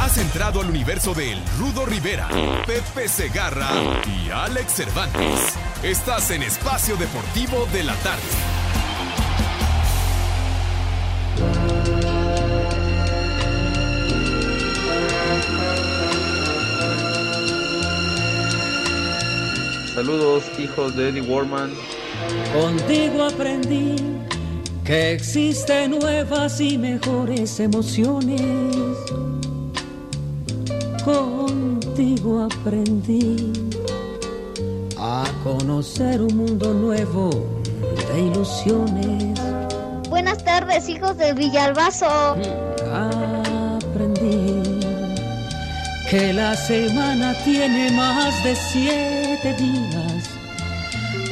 Has entrado al universo de El Rudo Rivera, Pepe Segarra y Alex Cervantes. Estás en Espacio Deportivo de la Tarde. Saludos, hijos de Eddie Warman. Contigo aprendí que existen nuevas y mejores emociones. Contigo aprendí a conocer un mundo nuevo de ilusiones. Buenas tardes, hijos de Villalbazo. Aprendí que la semana tiene más de siete días.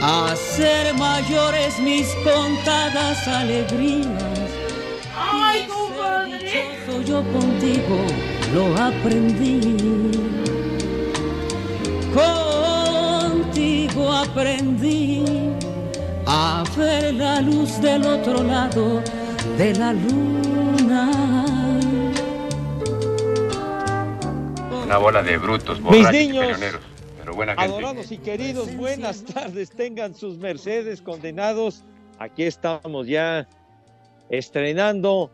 A ser mayores mis contadas alegrías. ¡Ay, compadre! Soy yo contigo, lo aprendí. Contigo aprendí a ver la luz del otro lado de la luna. Una bola de brutos, Mis borrachos y niños, peleoneros. Pero buena gente. adorados y queridos, buenas tardes, tengan sus mercedes condenados. Aquí estamos ya estrenando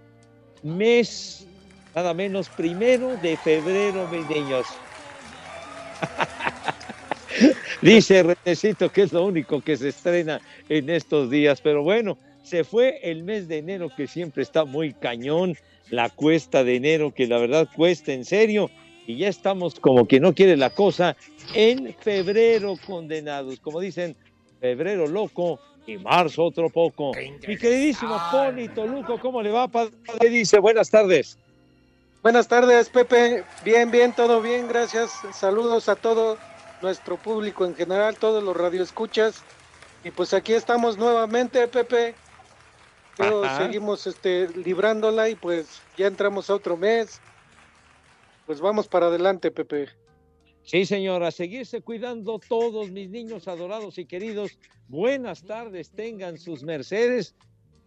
mes, nada menos, primero de febrero, mis niños. Dice Renecito que es lo único que se estrena en estos días, pero bueno, se fue el mes de enero que siempre está muy cañón, la cuesta de enero que la verdad cuesta en serio y ya estamos como que no quiere la cosa en febrero condenados, como dicen, febrero loco y marzo otro poco. Mi queridísimo Poli Toluco, ¿cómo le va? ¿Qué dice? Buenas tardes. Buenas tardes, Pepe. Bien, bien, todo bien, gracias. Saludos a todo nuestro público en general, todos los radioescuchas. Y pues aquí estamos nuevamente, Pepe. Pero seguimos este, librándola y pues ya entramos a otro mes. Pues vamos para adelante, Pepe. Sí, señora, seguirse cuidando todos mis niños adorados y queridos. Buenas tardes, tengan sus mercedes.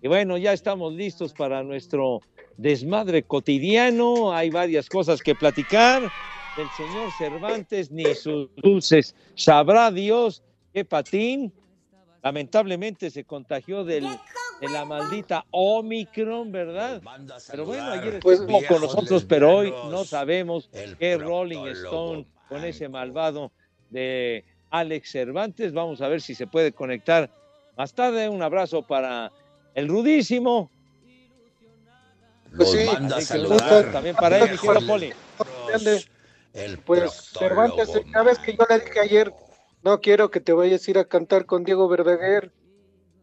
Y bueno, ya estamos listos para nuestro desmadre cotidiano. Hay varias cosas que platicar. El señor Cervantes ni sus dulces. Sabrá Dios qué patín. Lamentablemente se contagió del, de la maldita Omicron, ¿verdad? Pero bueno, ayer Pues- estuvo con nosotros, pero hoy no sabemos qué Rolling Stone con ese malvado de Alex Cervantes. Vamos a ver si se puede conectar más tarde. Un abrazo para el rudísimo. Pues sí, un gusto también para él, mi querido Poli. Pues Cervantes, ya ves que yo le dije ayer, no quiero que te vayas a ir a cantar con Diego Verdaguer,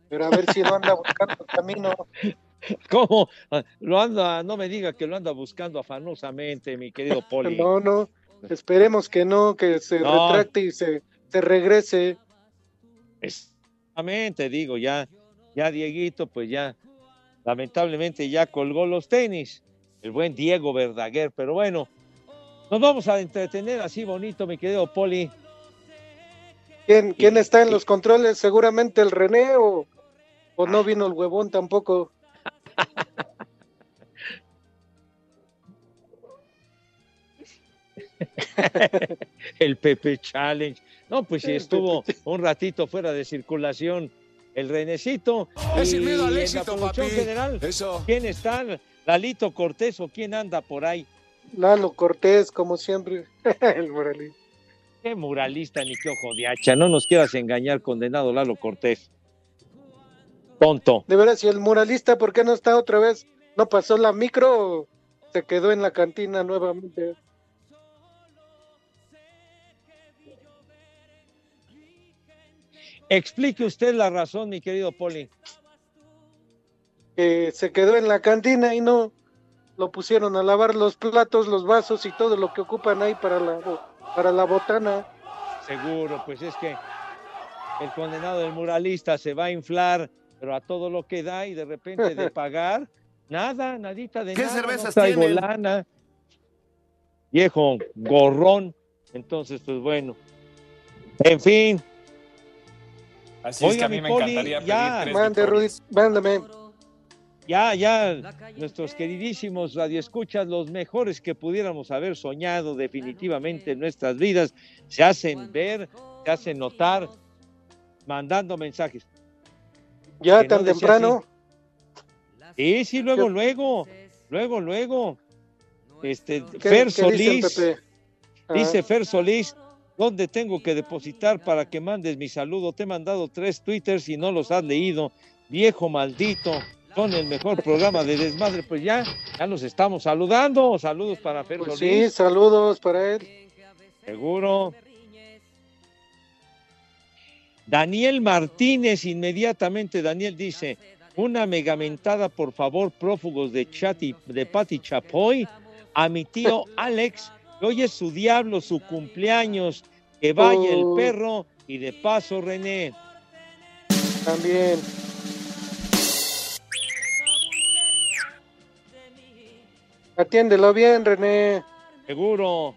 pero a ver si no anda buscando camino. ¿Cómo? Lo anda, no me diga que lo anda buscando afanosamente, mi querido Poli. No, no, esperemos que no, que se No. retracte y se, se regrese. Exactamente, digo, ya, ya Dieguito, pues ya, lamentablemente ya colgó los tenis, el buen Diego Verdaguer, pero bueno, nos vamos a entretener así bonito, mi querido Poli. ¿Quién, quién está en los controles? Seguramente el René o, o no vino el huevón tampoco. el Pepe Challenge. No, pues sí estuvo un ratito fuera de circulación el Renecito. Es sin miedo al en la éxito, papi. general, Eso. ¿quién está? ¿Lalito Cortés o quién anda por ahí? Lalo Cortés, como siempre. el muralista. Qué muralista ni qué ojo de hacha. No nos quieras engañar, condenado Lalo Cortés. Tonto. De veras, si el muralista, ¿por qué no está otra vez? ¿No pasó la micro o se quedó en la cantina nuevamente? Explique usted la razón, mi querido Poli. Que se quedó en la cantina y no lo pusieron a lavar los platos, los vasos y todo lo que ocupan ahí para la, para la botana. Seguro, pues es que el condenado del muralista se va a inflar, pero a todo lo que da y de repente de pagar, nada, nadita de ¿Qué nada. cervezas no tienen? lana. Viejo gorrón. Entonces, pues bueno. En fin. Así es que Oiga, a mí mi me Poli, encantaría ya. pedir tres Mande, Rudy, victorias. mándame. Ya, ya, nuestros queridísimos radioescuchas, los mejores que pudiéramos haber soñado definitivamente en nuestras vidas, se hacen ver, se hacen notar, mandando mensajes. Ya Que tan temprano. Sí, sí, luego, luego, luego, luego. Este, ¿Qué- Fer Solís, Pepe? Ah. dice Fer Solís, ¿dónde tengo que depositar para que mandes mi saludo? Te he mandado tres twitters y no los has leído. Viejo maldito, son el mejor programa de desmadre. Pues ya, ya nos estamos saludando. Saludos para Fer Pues sí, saludos para él. Seguro. Daniel Martínez, inmediatamente Daniel dice, una megamentada por favor, prófugos de Chati, de Pati Chapoy, a mi tío Alex, que hoy es su diablo, su cumpleaños, que vaya el Oh. perro y de paso René. También. Atiéndelo bien, René. Seguro.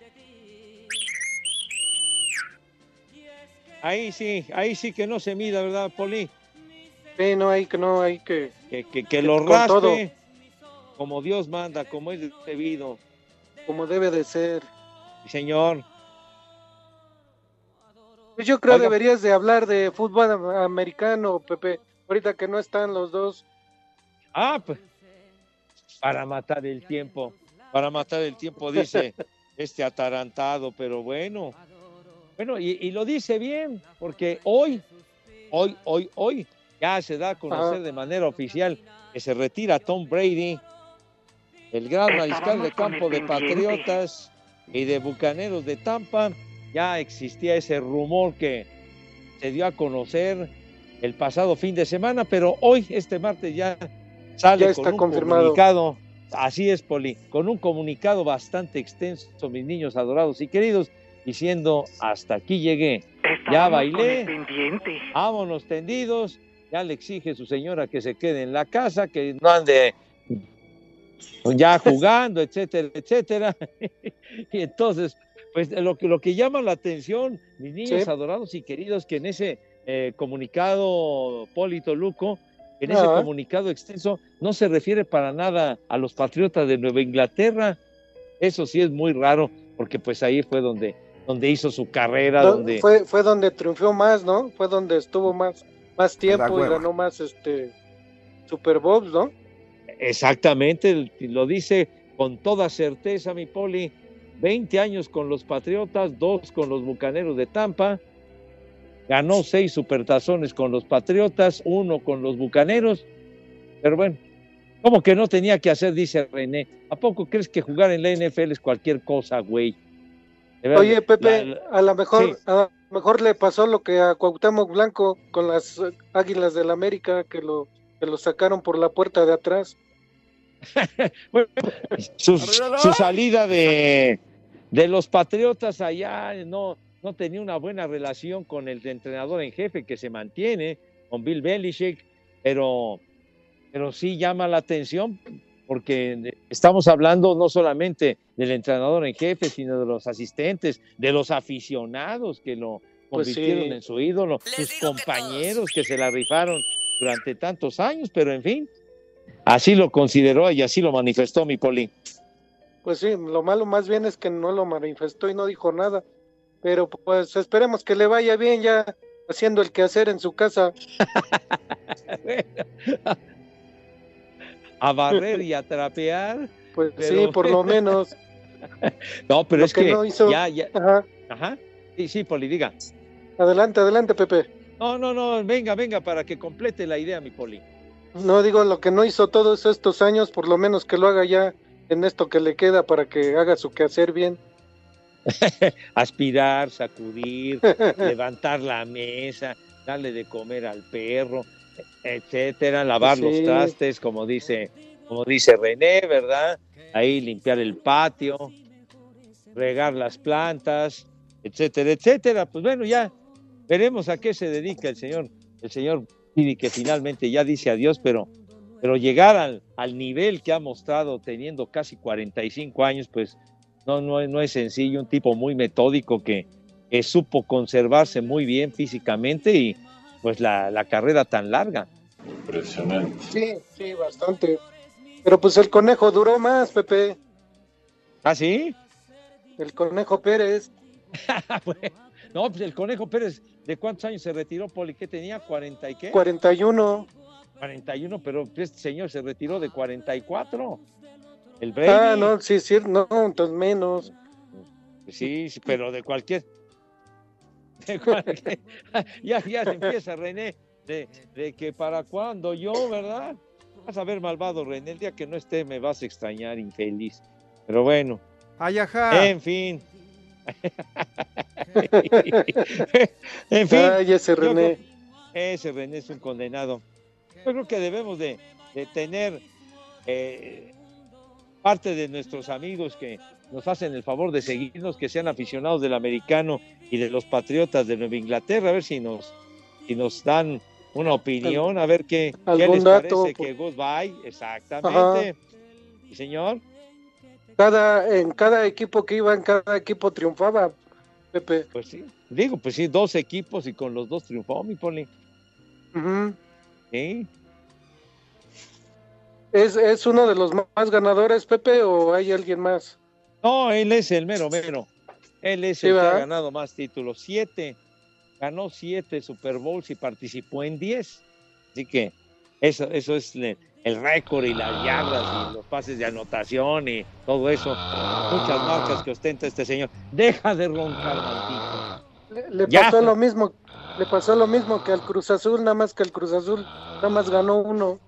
Ahí sí, ahí sí que no se mida, ¿verdad, Poli? Sí, no hay que, no hay que. Que, que, que lo raspe como Dios manda, como es debido. Como debe de ser. Sí, Señor. Pues yo creo Oiga. deberías de hablar de fútbol am- americano, Pepe. Ahorita que no están los dos. Ah, pues para matar el tiempo, para matar el tiempo, dice este atarantado, pero bueno. Bueno, y, y lo dice bien, porque hoy, hoy, hoy, hoy, ya se da a conocer Ajá. de manera oficial que se retira Tom Brady, el gran mariscal de campo de Patriotas y de Bucaneros de Tampa. Ya existía ese rumor que se dio a conocer el pasado fin de semana, pero hoy, este martes, ya sale Ya está con un confirmado. comunicado. Así es, Poli, con un comunicado bastante extenso, mis niños adorados y queridos, diciendo, hasta aquí llegué, ya bailé, vámonos tendidos, ya le exige su señora que se quede en la casa, que no ande ya jugando, etcétera, etcétera. y entonces, pues lo que, lo que llama la atención, mis niños Sí. adorados y queridos, que en ese eh, comunicado Polito Luco, en ese comunicado extenso, no se refiere para nada a los patriotas de Nueva Inglaterra. Eso sí es muy raro, porque pues ahí fue donde, donde hizo su carrera, No, donde fue, fue donde triunfó más, ¿no? Fue donde estuvo más, más tiempo y ganó más este Super Bowls, ¿no? Exactamente, lo dice con toda certeza mi poli. 20 años con los Patriotas, dos con los Bucaneros de Tampa. Ganó seis supertazones con los Patriotas, uno con los Bucaneros. Pero bueno, como que no tenía que hacer, dice René. ¿A poco crees que jugar en la NFL es cualquier cosa, güey? Oye, Pepe, la- la- a lo mejor, Sí. a lo mejor le pasó lo que a Cuauhtémoc Blanco con las Águilas del América que lo que lo sacaron por la puerta de atrás. su, su salida de, de los Patriotas allá no, no tenía una buena relación con el entrenador en jefe que se mantiene, con Bill Belichick, pero, pero sí llama la atención porque estamos hablando no solamente del entrenador en jefe, sino de los asistentes, de los aficionados que lo Pues sí. convirtieron en su ídolo, sus compañeros que se la rifaron durante tantos años, pero en fin, así lo consideró y así lo manifestó mi Poli. Pues sí, lo malo más bien es que no lo manifestó y no dijo nada. Pero pues esperemos que le vaya bien ya haciendo el quehacer en su casa. a barrer y a trapear. Pues Pero- sí, por lo menos. no, pero Lo es que, no hizo- ya, ya. Ajá. Ajá. Sí, sí, Poli, diga. Adelante, adelante, Pepe. No, no, no, venga, venga, para que complete la idea, mi Poli. No digo lo que no hizo todos estos años, por lo menos que lo haga ya en esto que le queda para que haga su quehacer bien. Aspirar, sacudir, levantar la mesa, darle de comer al perro, etcétera, lavar Sí. los trastes, como dice, como dice René, ¿verdad? Ahí limpiar el patio, regar las plantas, etcétera, etcétera. Pues bueno, ya veremos a qué se dedica el señor, el señor Pidi, que finalmente ya dice adiós, pero, pero llegar al, al nivel que ha mostrado teniendo casi 45 años, pues no, no, es- no es sencillo, un tipo muy metódico que, que supo conservarse muy bien físicamente y pues la, la carrera tan larga. Impresionante. Sí, sí, bastante. Pero pues el conejo duró más, Pepe. ¿Ah, sí? El conejo Pérez. No, pues el Conejo Pérez, ¿de cuántos años se retiró, Poli? ¿Qué tenía? ¿40 y qué? 41. 41, pero este señor se retiró de 44. El Brady. Ah, no, sí, sí, no, entonces menos. Sí, sí, pero de cualquier. de cualquier- ya, ya se empieza, René, de, de que para cuando yo, ¿verdad? Vas a ver, malvado René, el día que no esté me vas a extrañar, infeliz. Pero bueno, Ay, ajá. en fin. en fin. Ay, ese René. creo- ese René es un condenado. Yo creo que debemos de, de tener eh, parte de nuestros amigos que nos hacen el favor de seguirnos, que sean aficionados del americano y de los patriotas de Nueva Inglaterra, a ver si nos, si nos dan una opinión, a ver qué, qué les dato, parece por- que Goodbye, exactamente. Señor. Cada, en cada equipo que iba, en cada equipo triunfaba, Pepe. Pues sí, digo, pues sí, dos equipos y con los dos triunfó, mi Poli. Ujú. Sí. ¿Es, ¿Es uno de los más ganadores, Pepe, o hay alguien más? No, él es el mero mero. Él es Sí, el que ha ganado más títulos. Siete. Ganó siete Super Bowls y participó en diez. Así que eso, eso es el récord y las yardas y los pases de anotación y todo eso. Muchas marcas que ostenta este señor. Deja de roncar, maldito. Le, le pasó lo mismo, le pasó lo mismo que al Cruz Azul, nada más que el Cruz Azul nada más ganó uno.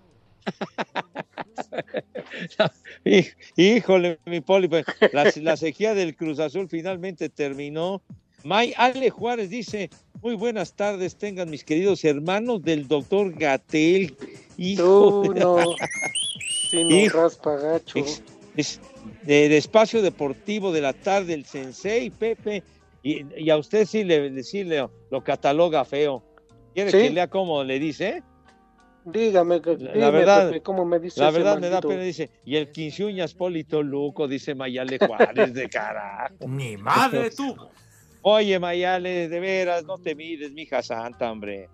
Híjole, mi poli, pues, la, la sequía del Cruz Azul finalmente terminó. May Ale Juárez dice, muy buenas tardes, tengan mis queridos hermanos del doctor Gatel. Hijo Tú de- no, si no Hijo. raspa gacho. Es, es del espacio deportivo de la tarde, el Sensei, Pepe, y, y a usted sí le, sí le- lo cataloga feo. ¿Quiere ¿Sí? que lea cómo le dice? Dígame, La dime, verdad, Pepe, ¿cómo me dice La ese verdad me da pena, dice, y el quinceuñas Polito Luco, dice Mayale Juárez, de carajo. Ni madre tú. Oye, Mayale, de veras, no te mides, mija santa, hombre.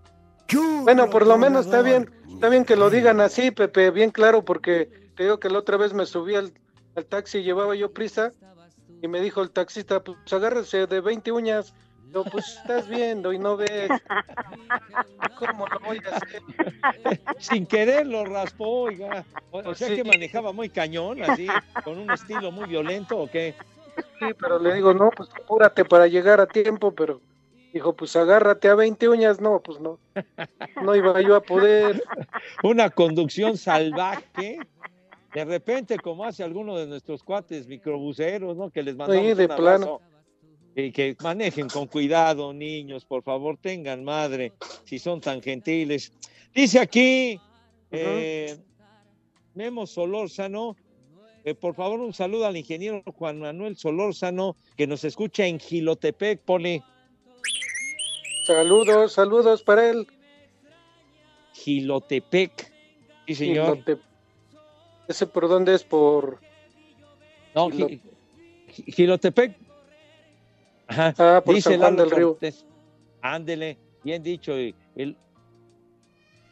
Bueno, por lo menos está bien, está bien que lo digan así, Pepe, bien claro, porque te digo que la otra vez me subí al, al taxi y llevaba yo prisa y me dijo el taxista, pues agárrese de 20 uñas. Yo, pues estás viendo y no ves. ¿Cómo lo voy a hacer? Sin querer lo raspó, oiga. O, o Pues sea sí. que manejaba muy cañón, así, con un estilo muy violento, ¿o qué? Sí, pero le digo, no, pues apúrate para llegar a tiempo, pero dijo, pues agárrate a 20 uñas. No, pues no. No iba yo a poder. Una conducción salvaje. De repente, como hace alguno de nuestros cuates microbuseros, ¿no? Que les mandamos Sí, de un plano. Y que manejen con cuidado, niños, por favor, tengan madre, si son tan gentiles. Dice aquí, eh, Memo Solórzano, eh, por favor, un saludo al ingeniero Juan Manuel Solórzano, que nos escucha en Gilotepec, Poli. Saludos, saludos para él. Gilotepec. Sí, señor. Gilote- ¿Ese por dónde es? Por. No, Gilo- Gi- Gi- Gilotepec. Ajá. Ah, por Dice San Juan del Río. Cortés. Ándele, bien dicho. Y, y-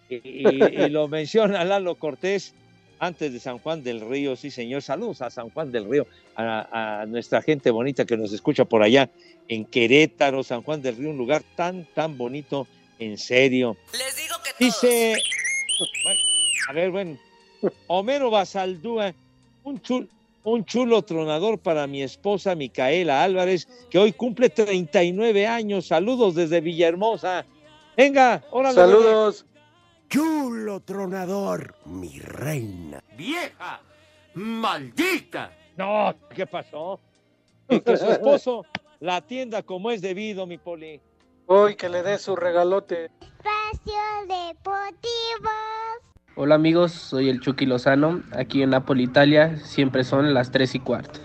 y- y lo menciona Lalo Cortés antes de San Juan del Río. Sí, señor. Saludos a San Juan del Río, a, a nuestra gente bonita que nos escucha por allá en Querétaro, San Juan del Río, un lugar tan, tan bonito, en serio. Les digo que Dice, bueno, a ver, bueno, Homero Basaldúa, un chul, un chulo tronador para mi esposa Micaela Álvarez, que hoy cumple 39 años. Saludos desde Villahermosa. Venga, órale. Saludos. Chulo tronador, mi reina. ¡Vieja! ¡Maldita! No, ¿qué pasó? Y que su esposo la atienda como es debido, mi poli. Hoy que le dé su regalote. Espacio Deportivo. Hola amigos, soy el Chucky Lozano. Aquí en Napoli, Italia, siempre son las 3 y cuarto.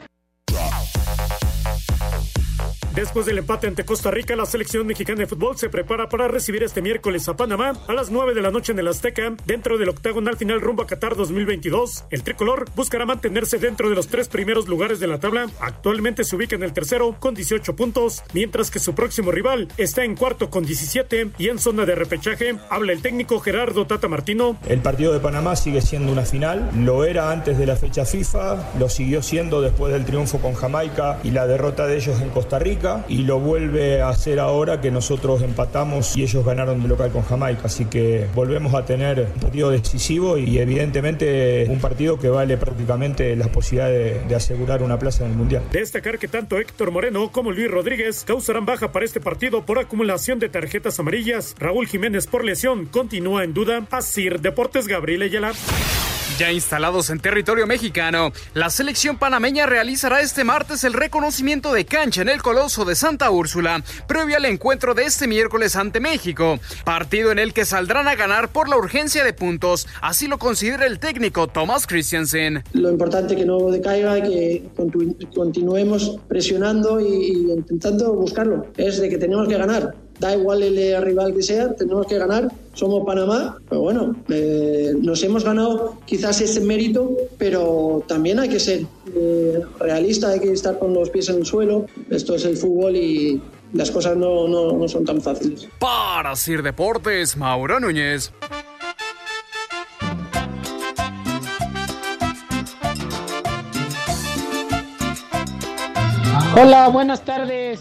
Después del empate ante Costa Rica, la selección mexicana de fútbol se prepara para recibir este miércoles a Panamá a las 9 de la noche en el Azteca, dentro del octagonal final rumbo a Qatar 2022. El tricolor buscará mantenerse dentro de los tres primeros lugares de la tabla. Actualmente se ubica en el tercero con 18 puntos, mientras que su próximo rival está en cuarto con 17 y en zona de repechaje. Habla el técnico Gerardo Tata Martino. El partido de Panamá sigue siendo una final. Lo era antes de la fecha FIFA, lo siguió siendo después del triunfo con Jamaica y la derrota de ellos en Costa Rica y lo vuelve a hacer ahora que nosotros empatamos y ellos ganaron de local con Jamaica. Así que volvemos a tener un partido decisivo y evidentemente un partido que vale prácticamente la posibilidad de, de asegurar una plaza en el Mundial. Destacar que tanto Héctor Moreno como Luis Rodríguez causarán baja para este partido por acumulación de tarjetas amarillas. Raúl Jiménez por lesión continúa en duda. Asir Deportes Gabriel Ayala. Ya instalados en territorio mexicano, la selección panameña realizará este martes el reconocimiento de cancha en el Coloso de Santa Úrsula, previo al encuentro de este miércoles ante México, partido en el que saldrán a ganar por la urgencia de puntos, así lo considera el técnico Thomas Christiansen. Lo importante que no decaiga que continu- continuemos presionando y intentando buscarlo, es de que tenemos que ganar. Da igual el rival que sea, tenemos que ganar. Somos Panamá, pero bueno, eh, nos hemos ganado quizás ese mérito, pero también hay que ser eh, realista, hay que estar con los pies en el suelo. Esto es el fútbol y las cosas no, no, no son tan fáciles. Para Sir Deportes, Mauro Núñez. Hola, buenas tardes.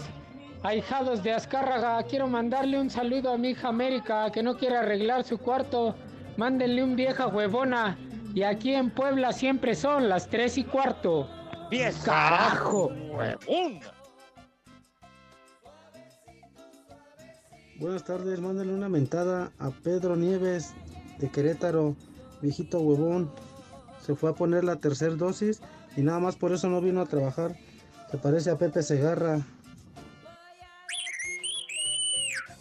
Ahijados de Azcárraga, quiero mandarle un saludo a mi hija América que no quiere arreglar su cuarto. Mándenle un vieja huevona. Y aquí en Puebla siempre son las tres y cuarto. ¡Vieja! ¡Carajo! Buenas tardes, mándale una mentada a Pedro Nieves de Querétaro, viejito huevón. Se fue a poner la tercera dosis y nada más por eso no vino a trabajar. Se parece a Pepe Segarra.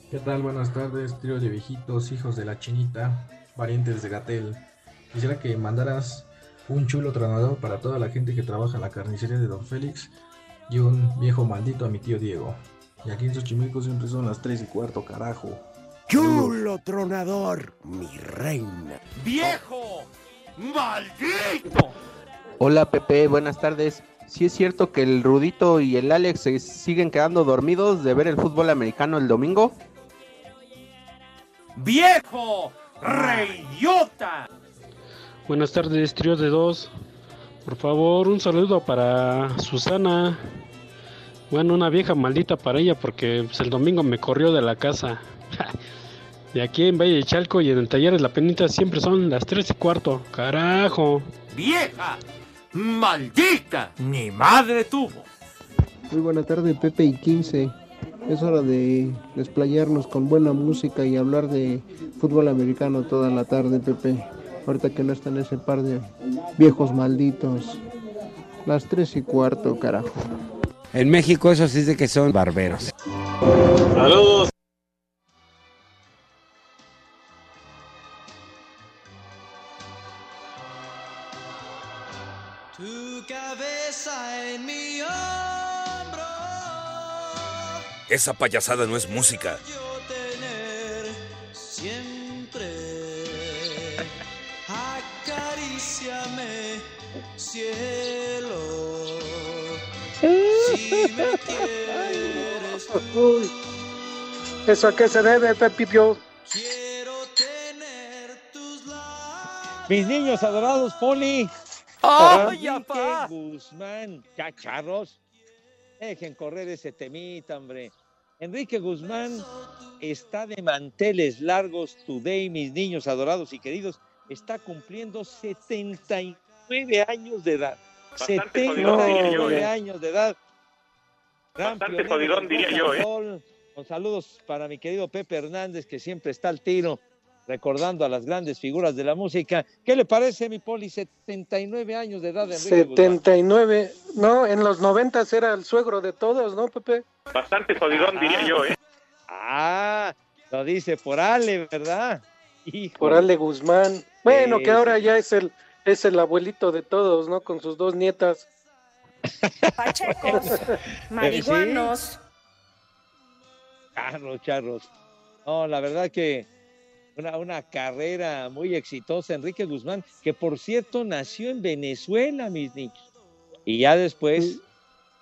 ¿Qué tal? Buenas tardes, trío de viejitos, hijos de la chinita, parientes de Gatel. Quisiera que mandaras un chulo tronador para toda la gente que trabaja en la carnicería de Don Félix y un viejo maldito a mi tío Diego. Y aquí en Xochimilco siempre son las 3 y cuarto, carajo. Chulo tronador, mi reina. ¡Viejo! ¡Maldito! Hola Pepe, buenas tardes. ¿Sí es cierto que el Rudito y el Alex se siguen quedando dormidos de ver el fútbol americano el domingo? ¡Viejo! ¡Reyota! Buenas tardes, trío de dos. Por favor, un saludo para Susana. Bueno, una vieja maldita para ella porque pues, el domingo me corrió de la casa. De aquí en Valle de Chalco y en el taller de la penita siempre son las tres y cuarto. Carajo. ¡Vieja! ¡Maldita! ¡Ni madre tuvo! Muy buena tarde, Pepe y 15. Es hora de desplayarnos con buena música y hablar de fútbol americano toda la tarde, Pepe. Ahorita que no están ese par de viejos malditos. Las tres y cuarto, carajo. En México eso sí es de que son barberos. Saludos. Esa payasada no es música. Tener siempre. Acaríciame, cielo. Si me quieres. Uy, ¿Eso a qué se debe, Pepito? Mis niños adorados, Poli. ¡Ay, apá! Guzmán, ya charros. Dejen correr ese temita, hombre. Enrique Guzmán está de manteles largos today, mis niños adorados y queridos. Está cumpliendo 79 años de edad. Bastante jodidón, diría yo, 79 ¿eh? años de edad. Gran Bastante jodidón, diría yo, ¿eh? Con saludos para mi querido Pepe Hernández, que siempre está al tiro, recordando a las grandes figuras de la música. ¿Qué le parece, mi poli? 79 años de edad de Enrique Guzmán. 79, no, en los 90 era el suegro de todos, ¿no, Pepe? Bastante jodidón, diría yo, ¿eh? Ah, lo dice por Ale, ¿verdad? Híjole. Por Ale Guzmán. Bueno, Sí, que ahora sí. ya es el, es el abuelito de todos, ¿no? Con sus dos nietas. Pachecos, marihuanos. Charros, charros. No, la verdad que una, una carrera muy exitosa, Enrique Guzmán, que por cierto nació en Venezuela, mis niños. Y ya después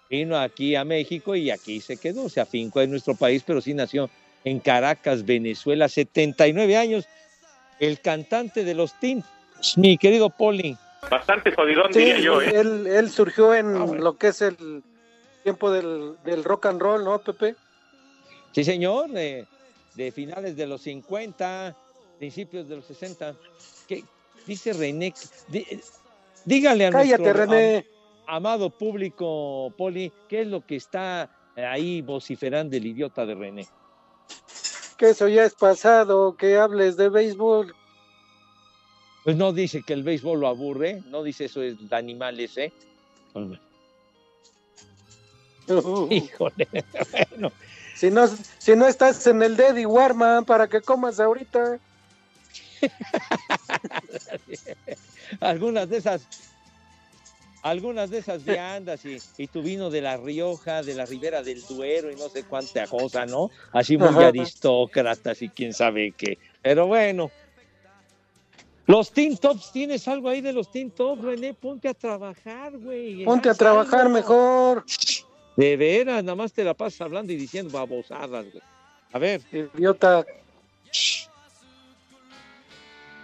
vino aquí a México y aquí se quedó, se afincó en nuestro país, pero sí nació en Caracas, Venezuela, 79 años. El cantante de los Teens, mi querido Poli. Bastante jodidón, Sí, diría yo, ¿eh? él, él surgió en lo que es el tiempo del, del rock and roll, ¿no, Pepe? Sí, señor, de, de finales de los 50, principios de los 60. ¿Qué dice René? Dí- dígale a Cállate, nuestro René. am- amado público, Poli, ¿qué es lo que está ahí vociferando el idiota de René? Que eso ya es pasado, que hables de béisbol. Pues no dice que el béisbol lo aburre, no dice eso es de animales, ¿eh? Híjole, bueno. Si no, si no estás en el Daddy Warman para que comas ahorita. algunas de esas algunas de esas viandas y, y tu vino de La Rioja, de la Ribera del Duero y no sé cuánta cosa, ¿no? Así muy Ajá. aristócratas y quién sabe qué. Pero bueno. Los Teen Tops, ¿tienes algo ahí de los Teen Tops, René? Ponte a trabajar, güey. Ponte a trabajar algo. mejor. De veras, nada más te la pasas hablando y diciendo babosadas, güey. A ver. Idiota.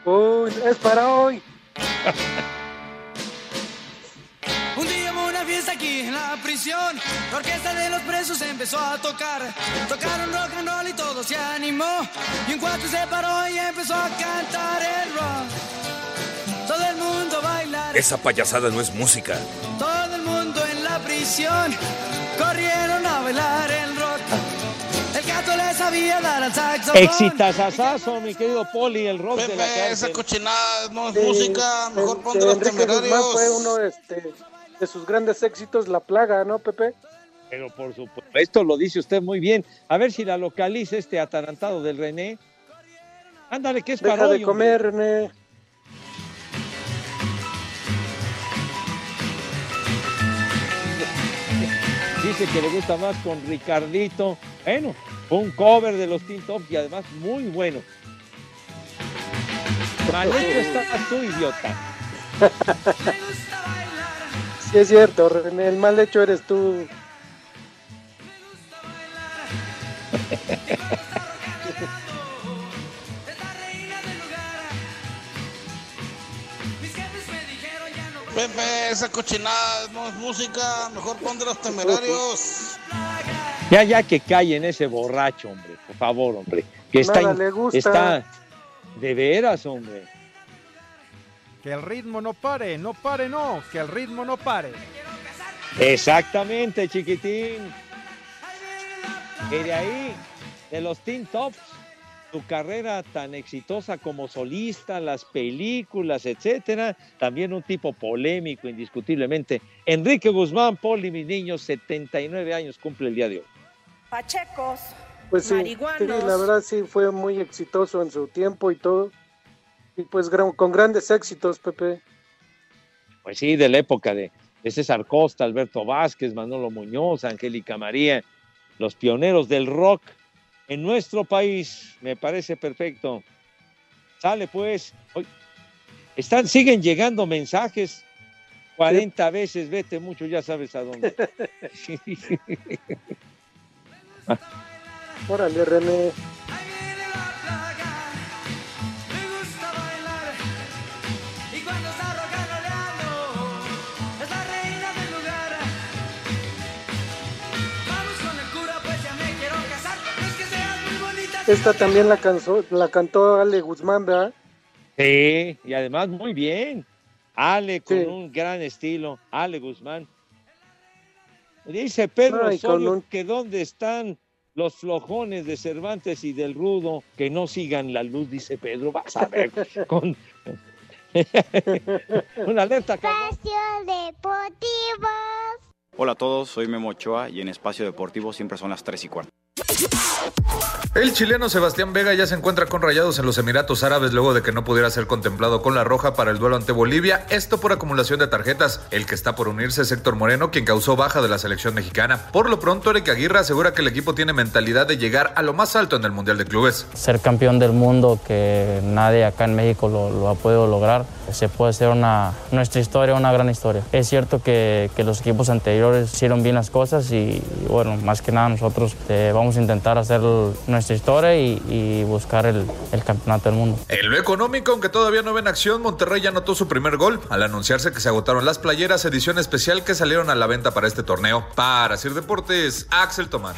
Uy, es para hoy. Un día hubo una fiesta aquí en la prisión. La orquesta de los presos empezó a tocar. Tocaron rock and roll y todo se animó. Y un cuatro se paró y empezó a cantar el rock. Todo el mundo bailar. Esa payasada no es música. Todo el mundo en la prisión. Corrieron a bailar el Exitazazazo, mi querido Poli, el rock de la cárcel. cochinada no es música, mejor de- pon de de los temerarios. fue uno este, de sus grandes éxitos, La Plaga, ¿no, Pepe? Pero por supuesto, esto lo dice usted muy bien. A ver si la localiza este atarantado del René. Ándale, que es para Deja hoy, de hombre. comer, René. Dice que le gusta más con Ricardito. Bueno, un cover de los Teen Tops y además muy bueno. Mal hecho estás tú, idiota. Sí, es cierto, René. El mal hecho eres tú. Pepe, esa cochinada no es música, mejor pon de los temerarios. Ya, ya que callen ese borracho, hombre, por favor, hombre. Que está, Nada in- le gusta. está de veras, hombre. Que el ritmo no pare, no pare, no, que el ritmo no pare. Exactamente, chiquitín. Y de ahí, de los Teen Tops, tu carrera tan exitosa como solista, las películas, etcétera, también un tipo polémico, indiscutiblemente. Enrique Guzmán, Poli, mis niños, 79 años cumple el día de hoy. Pachecos, Pues sí, marihuanos. sí, la verdad sí fue muy exitoso en su tiempo y todo. Y pues gran- con grandes éxitos, Pepe. Pues sí, de la época de, de César Costa, Alberto Vázquez, Manolo Muñoz, Angélica María, los pioneros del rock en nuestro país. Me parece perfecto. Sale pues. Hoy- Están, siguen llegando mensajes. 40 veces, vete mucho, ya sabes a dónde. Órale, René. Esta también la, canzó, la cantó Ale Guzmán, ¿verdad? Sí, y además muy bien. Ale con Sí. un gran estilo, Ale Guzmán. Dice Pedro Ay, con Osorio un- que dónde están los flojones de Cervantes y del Rudo, que no sigan la luz, dice Pedro. Vas a ver, con una alerta. Espacio Deportivo. Hola a todos, soy Memo Ochoa y en Espacio Deportivo siempre son las 3 y cuarto. El chileno Sebastián Vega ya se encuentra con rayados en los Emiratos Árabes luego de que no pudiera ser contemplado con la roja para el duelo ante Bolivia, esto por acumulación de tarjetas. El que está por unirse es Héctor Moreno, quien causó baja de la selección mexicana. Por lo pronto, Eric Aguirre asegura que el equipo tiene mentalidad de llegar a lo más alto en el Mundial de Clubes. ser campeón del mundo que nadie acá en México lo, ha podido lograr. Se puede hacer una, nuestra historia una gran historia. Es cierto que, los equipos anteriores hicieron bien las cosas y, y bueno, más que nada nosotros eh, vamos intentar hacer nuestra historia y, buscar el, el campeonato del mundo. En lo económico, aunque todavía no ven acción, Monterrey ya anotó su primer gol al anunciarse que se agotaron las playeras edición especial que salieron a la venta para este torneo. Para Sir Deportes, Axel Tomás.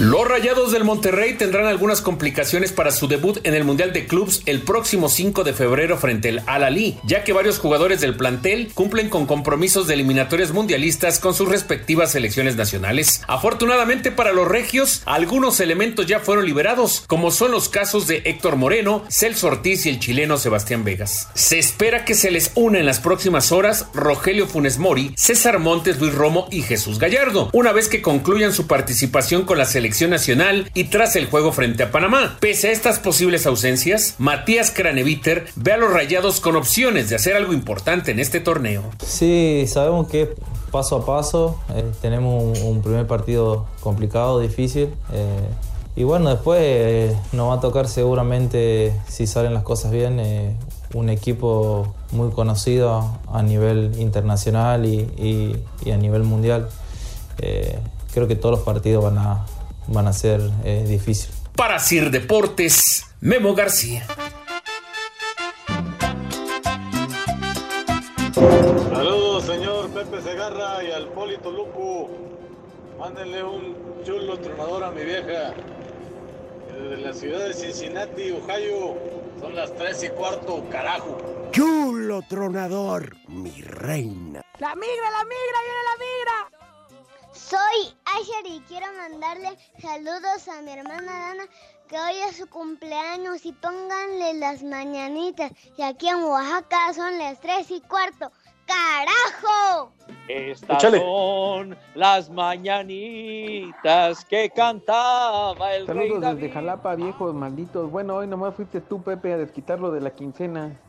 Los Rayados del Monterrey tendrán algunas complicaciones para su debut en el Mundial de Clubs el próximo 5 de febrero frente al Al-Ali, ya que varios jugadores del plantel cumplen con compromisos de eliminatorias mundialistas con sus respectivas selecciones nacionales. Afortunadamente para los regios, algunos elementos ya fueron liberados, como son los casos de Héctor Moreno, Celso Ortiz y el chileno Sebastián Vegas. Se espera que se les una en las próximas horas Rogelio Funes Mori, César Montes, Luis Romo y Jesús Gallardo, una vez que concluyan su participación con la selección nacional y tras el juego frente a Panamá. Pese a estas posibles ausencias, Matías Craneviter ve a los rayados con opciones de hacer algo importante en este torneo. Sí, sabemos que paso a paso. eh, tenemos un, un primer partido complicado, difícil. eh, y bueno, después eh, nos va a tocar seguramente, si salen las cosas bien, eh, un equipo muy conocido a nivel internacional y, y- y a nivel mundial. Eh, creo que todos los partidos van a, van a ser eh, difíciles. Para Sir Deportes, Memo García. Saludos, señor Pepe Segarra y al Polito Luco. Mándenle un chulo tronador a mi vieja. Desde la ciudad de Cincinnati, Ohio. Son las 3 y cuarto, carajo. Chulo tronador, mi reina. La migra, la migra, viene la migra. Soy Asher y quiero mandarle saludos a mi hermana Dana que hoy es su cumpleaños y pónganle las mañanitas. Y aquí en Oaxaca son las tres y cuarto. ¡Carajo! Estas Échale. son las mañanitas que cantaba el rey Saludos David. desde Jalapa, viejos malditos. Bueno, hoy nomás fuiste tú, Pepe, a desquitarlo de la quincena.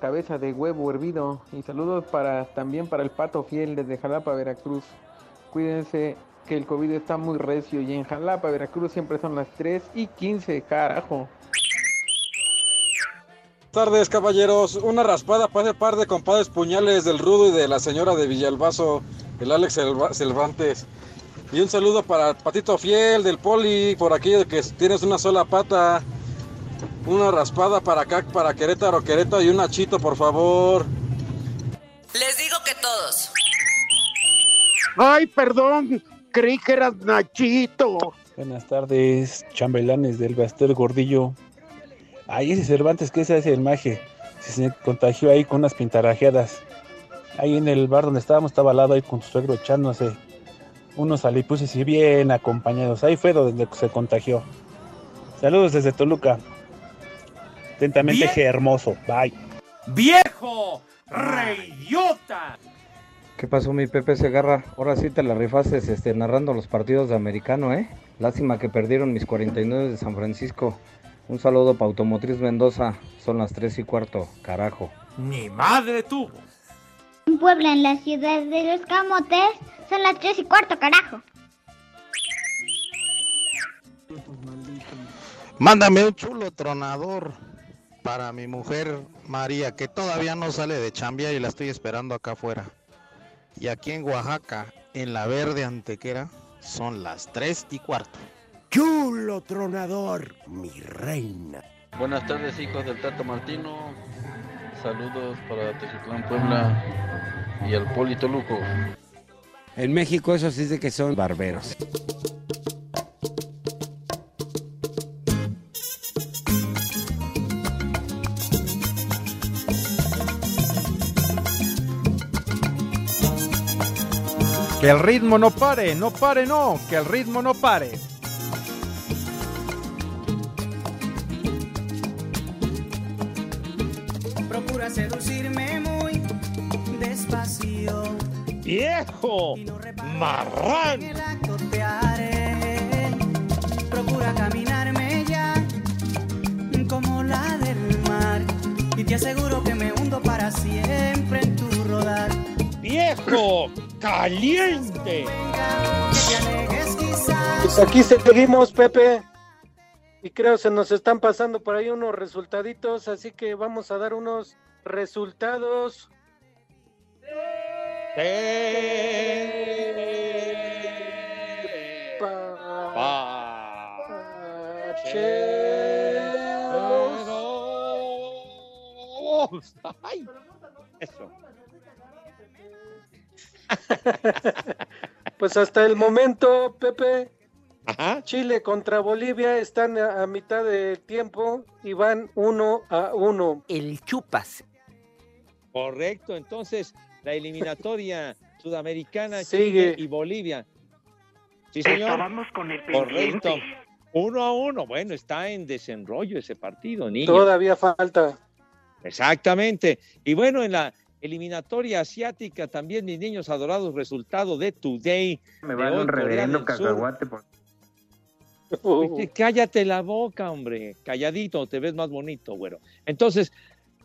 Cabeza de huevo hervido. Y saludos para también para el pato fiel desde Jalapa, Veracruz. Cuídense que el COVID está muy recio y en Jalapa, Veracruz siempre son las 3 y 15, carajo. Buenas tardes, caballeros. Una raspada para ese par de compadres puñales del Rudo y de la señora de Villalbazo, el Alex Selva- Cervantes. Y un saludo para el Patito Fiel del Poli, por aquí de que tienes una sola pata. Una raspada para acá, para Querétaro, Querétaro y un nachito, por favor. Les digo que todos. Ay, perdón, creí que eras Nachito. Buenas tardes, chambelanes del Bastel Gordillo. Ay, ese Cervantes, que se hace el maje? Se contagió ahí con unas pintarajeadas. Ahí en el bar donde estábamos, estaba al lado ahí con su suegro echándose unos alipuses y bien acompañados. Ahí fue donde se contagió. Saludos desde Toluca. Atentamente. Hermoso. Bye. ¡Viejo! ¡Reyota! ¿Qué pasó mi Pepe Segarra? Ahora sí te la rifaste este, narrando los partidos de americano, ¿eh? Lástima que perdieron mis 49 de San Francisco. Un saludo para Automotriz Mendoza. Son las 3 y cuarto, carajo. ¡Mi madre tuvo! En Puebla, en la ciudad de los camotes, son las tres y cuarto, carajo. Mándame un chulo tronador para mi mujer María, que todavía no sale de chambia y la estoy esperando acá afuera. Y aquí en Oaxaca, en la verde antequera, son las 3 y cuarto. Chulo tronador, mi reina. Buenas tardes, hijos del Tato Martino. Saludos para Tejitlán, Puebla y al Polito Luco. En México eso sí es de que son barberos. Que el ritmo no pare, no pare, no, que el ritmo no pare. Procura seducirme muy despacio. ¡Viejo! ¡Marrán! Procura caminarme ya como la del mar. Y te aseguro que me hundo para siempre en tu rodar. ¡Viejo! ¡Caliente! Pues aquí seguimos, Pepe. Y creo se nos están pasando por ahí unos resultaditos, así que vamos a dar unos resultados. Ay, eso. Pues hasta el momento, Pepe, Ajá. Chile contra Bolivia están a, a mitad de tiempo y van uno a uno. El chupas. Correcto, entonces la eliminatoria sudamericana Sigue. Chile y Bolivia. Sí, señor. Estábamos con el Correcto. Uno a uno. Bueno, está en desenrollo ese partido, niño. Todavía falta. Exactamente. Y bueno, en la eliminatoria asiática también, mis niños adorados, resultado de Today. Me hoy, un reverendo cacahuate. Por... Vete, Cállate la boca, hombre. Calladito, te ves más bonito, güero. Entonces,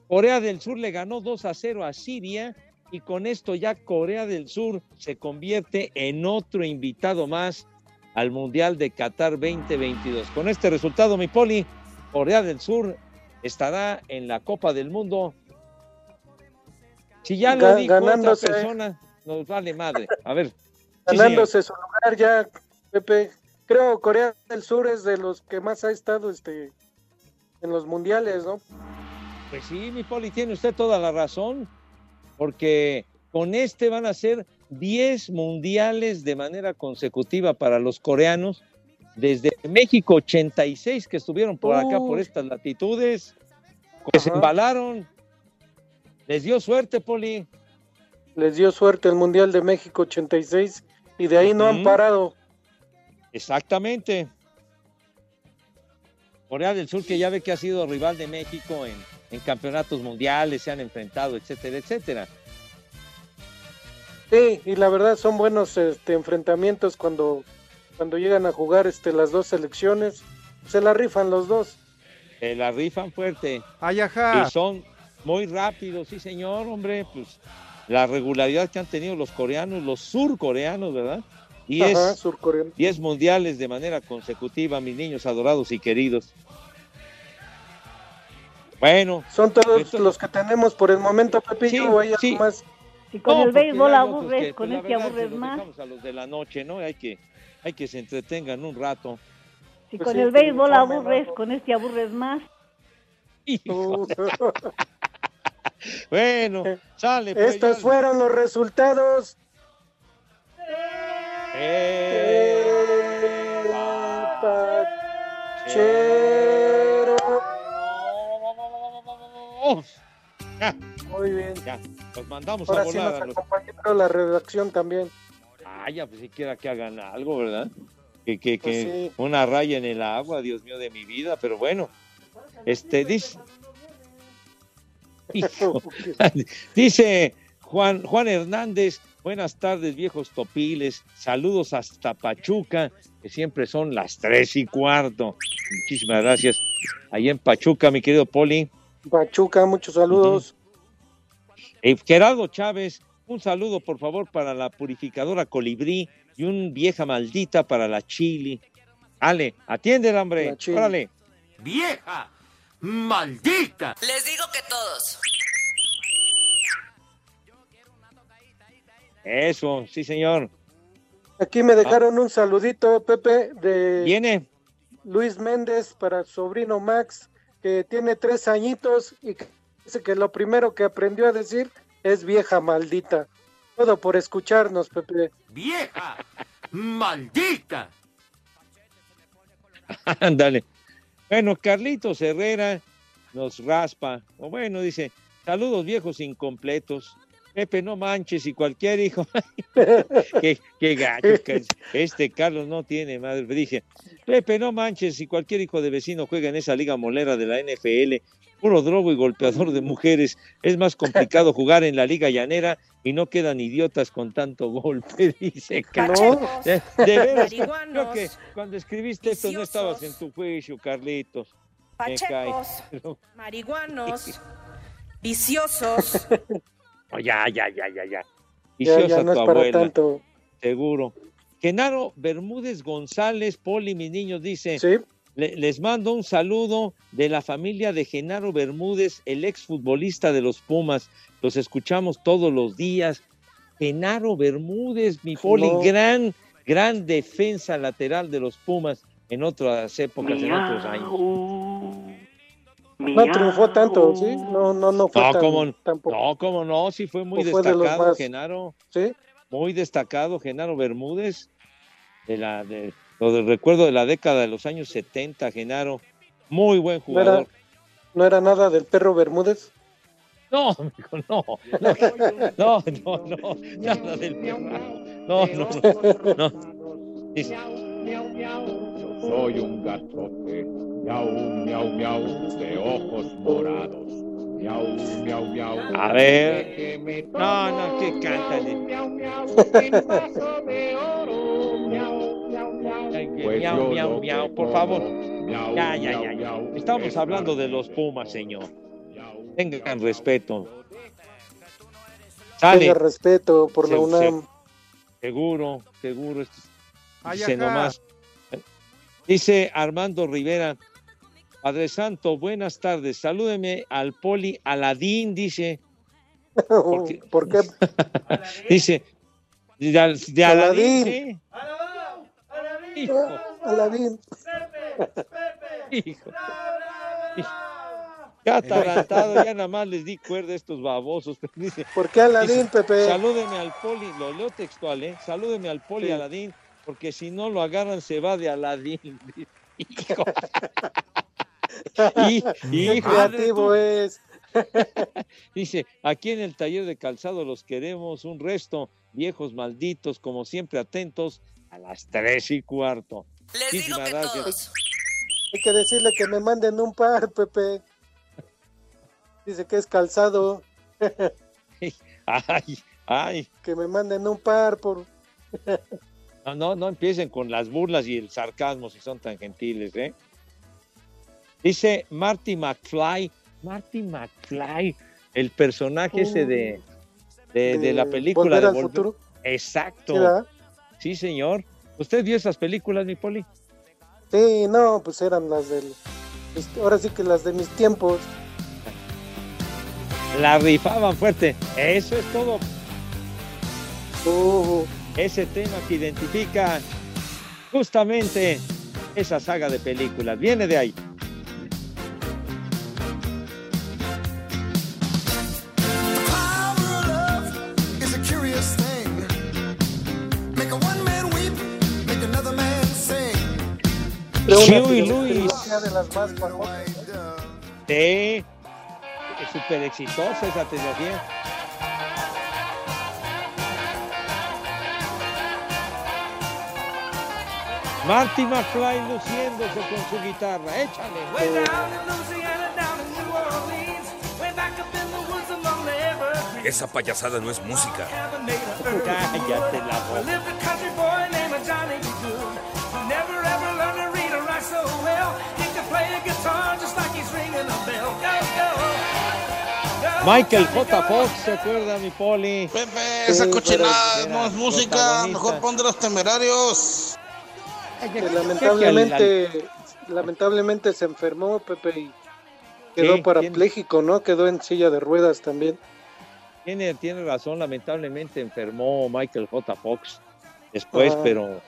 Corea del Sur le ganó 2 a 0 a Siria y con esto ya Corea del Sur se convierte en otro invitado más al Mundial de Qatar 2022. Con este resultado, mi poli, Corea del Sur estará en la Copa del Mundo. Si ya lo Ga- dijo otra ganándose. persona, nos vale madre. A ver. sí, Ganándose su lugar ya, Pepe. Creo Corea del Sur es de los que más ha estado este en los mundiales, ¿no? Pues sí, mi poli, tiene usted toda la razón, porque con este van a ser 10 mundiales de manera consecutiva para los coreanos, desde México 86 que estuvieron por acá, por estas latitudes, que se embalaron. Les dio suerte, Poli. Les dio suerte el Mundial de México 86 y de ahí no han parado. Exactamente. Corea del Sur, que ya ve que ha sido rival de México en, en campeonatos mundiales, se han enfrentado, etcétera, etcétera. Sí, y la verdad son buenos este, enfrentamientos cuando, cuando llegan a jugar este, las dos selecciones. Se la rifan los dos. Se la rifan fuerte. Ay, ajá. Y son muy rápidos, sí, señor, hombre. Pues la regularidad que han tenido los coreanos, los surcoreanos, ¿verdad? Diez, Ajá, surcoreano. diez mundiales de manera consecutiva, mis niños adorados y queridos. Bueno. Son todos Entonces- los que tenemos por el momento, Pepillo, Sí, o hay algo sí. más. Y con No, el béisbol aburres, que, con pues, este aburres más. a los de la noche, ¿no? Hay que, hay que se entretengan un rato. Si Pues con sí, el béisbol aburres, con este aburres más. Hijo. bueno, sale. pues, Estos fueron los resultados. Eh. Ya, Muy bien. ya, los mandamos Ahora a sí volar nos a los... acompañaron la redacción también. Ah, ya, pues siquiera que hagan algo, ¿verdad? Que, que, Pues que sí. una raya en el agua, Dios mío de mi vida, pero bueno. Este, dice... Dice Juan, Juan Hernández, buenas tardes, viejos topiles. Saludos hasta Pachuca, que siempre son las tres y cuarto. Muchísimas gracias. Ahí en Pachuca, mi querido Poli. Pachuca, muchos saludos. Eh, Gerardo Chávez, un saludo por favor para la purificadora Colibrí y un vieja maldita para la Chili. Ale, atiende, hombre. La Chili. Órale. ¡Vieja! ¡Maldita! Les digo que todos. Eso, sí, señor. Aquí me dejaron un saludito, Pepe, de Viene. Luis Méndez para su sobrino Max, que tiene tres añitos y que dice que lo primero que aprendió a decir es vieja maldita. Todo por escucharnos, Pepe. ¡Vieja! ¡Maldita! Ándale. Bueno, Carlitos Herrera nos raspa. O bueno, dice, saludos viejos incompletos. Pepe, no manches, y cualquier hijo. qué, qué gacho. que Este Carlos no tiene madre. Dije, Pepe, no manches, si cualquier hijo de vecino juega en esa liga molera de la NFL, puro drogo y golpeador de mujeres, es más complicado jugar en la liga llanera y no quedan idiotas con tanto golpe, dice Carlos. De, de veras, creo que cuando escribiste esto no estabas en tu juicio, Carlitos. Pachecos, marihuanos, viciosos. No, ya, ya, ya, ya, ya. Ya, Viciosa ya no es para abuela. tanto. Seguro. Genaro Bermúdez González, Poli, mis niños, dice, "Le- les mando un saludo de la familia de Genaro Bermúdez, el exfutbolista de los Pumas. Los escuchamos todos los días. Genaro Bermúdez, mi Poli, No. gran, gran defensa lateral de los Pumas en otras épocas, en otros años. No triunfó tanto, ¿sí? No, no, no fue No, tan, tampoco. no, cómo no, sí fue muy ¿O fue de destacado, más? Genaro. Sí. Muy destacado, Genaro Bermúdez. De la, de, lo del recuerdo de la década de los años 70, Genaro. Muy buen ¿No era, jugador. no era nada del perro Bermúdez? No, mijo, no, no, no, no, no, nada del perro. No, no, no, Soy un gatote, miau, miau, miau, de ojos morados. Miau, miau, miau. A ver. No, no, que cántale. Miau, miau, vaso de oro. Miau, miau, miau. Pues miau, miau, miau, por favor. miau, Ya, ya, miau, ya, Estamos es hablando de los Pumas, señor. Tengan respeto. Tenga Sale. respeto por la UNAM. Seguro, seguro. Dice nomás. Dice Armando Rivera. Padre Santo, buenas tardes. Salúdeme al poli Aladín, dice. Porque- ¿Por qué? Dice. De, de Aladín. Aladín. ¿sí? Hijo, Aladín. hijo. Ya atarantado, ya nada más les di cuerda a estos babosos. Dice, ¿Por qué Aladín, dice, Pepe? Salúdeme al poli, lo leo textual, ¿eh? Salúdeme al poli Sí. Aladín, porque si no lo agarran se va de Aladín. Hijo. Y- hijo, creativo es. Dice, aquí en el taller de calzado los queremos un resto, viejos malditos, como siempre atentos, a las tres y cuarto. Les digo Muchísimas que gracias. todos. Hay que decirle que me manden un par, Pepe. Dice que es calzado. Ay, ay, Que me manden un par por... no, no, no empiecen con las burlas y el sarcasmo si son tan gentiles, ¿eh? Dice Marty McFly, Marty McFly, el personaje ese de, de, de la película Volver de al Futuro. Exacto. ¿Sí, señor. ¿Usted vio esas películas, mi poli? Sí, no, pues eran las del... Ahora sí que las de mis tiempos. La rifaban fuerte. Eso es todo. Uh, Ese tema que identifica justamente esa saga de películas. Viene de ahí. Huey Lewis. de las más famosas. Sí. Es súper exitosa esa trilogía. Marty McFly luciéndose con su guitarra. Échale. Way down in Louisiana, down in New Orleans, way back up in the woods among the evergreens. Esa payasada no es música. Cállate la boca. Michael J. Fox, ¿se acuerda, mi poli? Pepe, esa cochinada no es música, mejor pon de los temerarios. Que lamentablemente, lamentablemente se enfermó Pepe y quedó Sí, parapléjico, ¿no? Quedó en silla de ruedas también. Tiene, tiene razón, lamentablemente enfermó Michael J. Fox después, Ah. pero,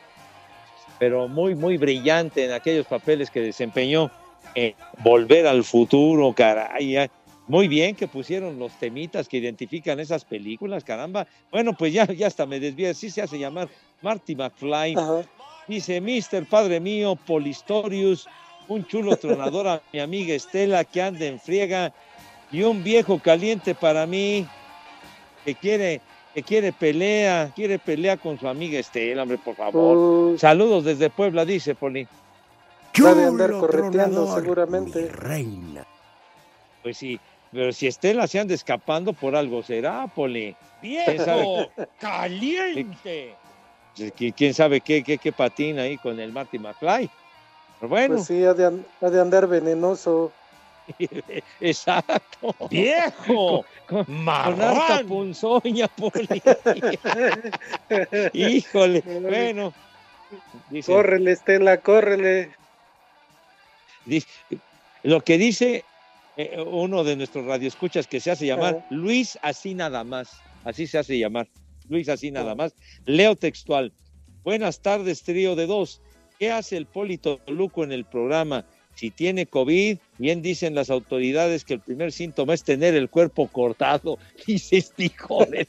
pero muy, muy brillante en aquellos papeles que desempeñó en Volver al Futuro, caray. Muy bien que pusieron los temitas que identifican esas películas, caramba. Bueno, pues ya, ya hasta me desvía, sí se hace llamar Marty McFly. Dice, Mister Padre mío, Polistorius, un chulo tronador a mi amiga Estela que anda en friega y un viejo caliente para mí. que quiere, que quiere pelea, quiere pelea con su amiga Estela, hombre, por favor. Saludos desde Puebla, dice Poli. Va de andar correteando seguramente. Reina. Pues sí, pero si Estela se anda escapando por algo será, Poli. ¡Viejo! ¡Caliente! ¿Qui- ¿Quién sabe qué, qué, qué patina ahí con el Marty McFly? Pero bueno, Pues sí, ha de, ha de andar venenoso. exacto. ¡Viejo! Con, con harta punzoña, Poli. Híjole, bueno. Dice, Córrele, Estela, córrele. dice- lo que dice eh, uno de nuestros radioescuchas que se hace llamar Ajá. Luis así nada más. Así se hace llamar. Luis así nada más. Leo textual. Buenas tardes, trío de dos. ¿Qué hace el Polito Luco en el programa? Si tiene COVID, bien dicen las autoridades que el primer síntoma es tener el cuerpo cortado. Dice este hijo de-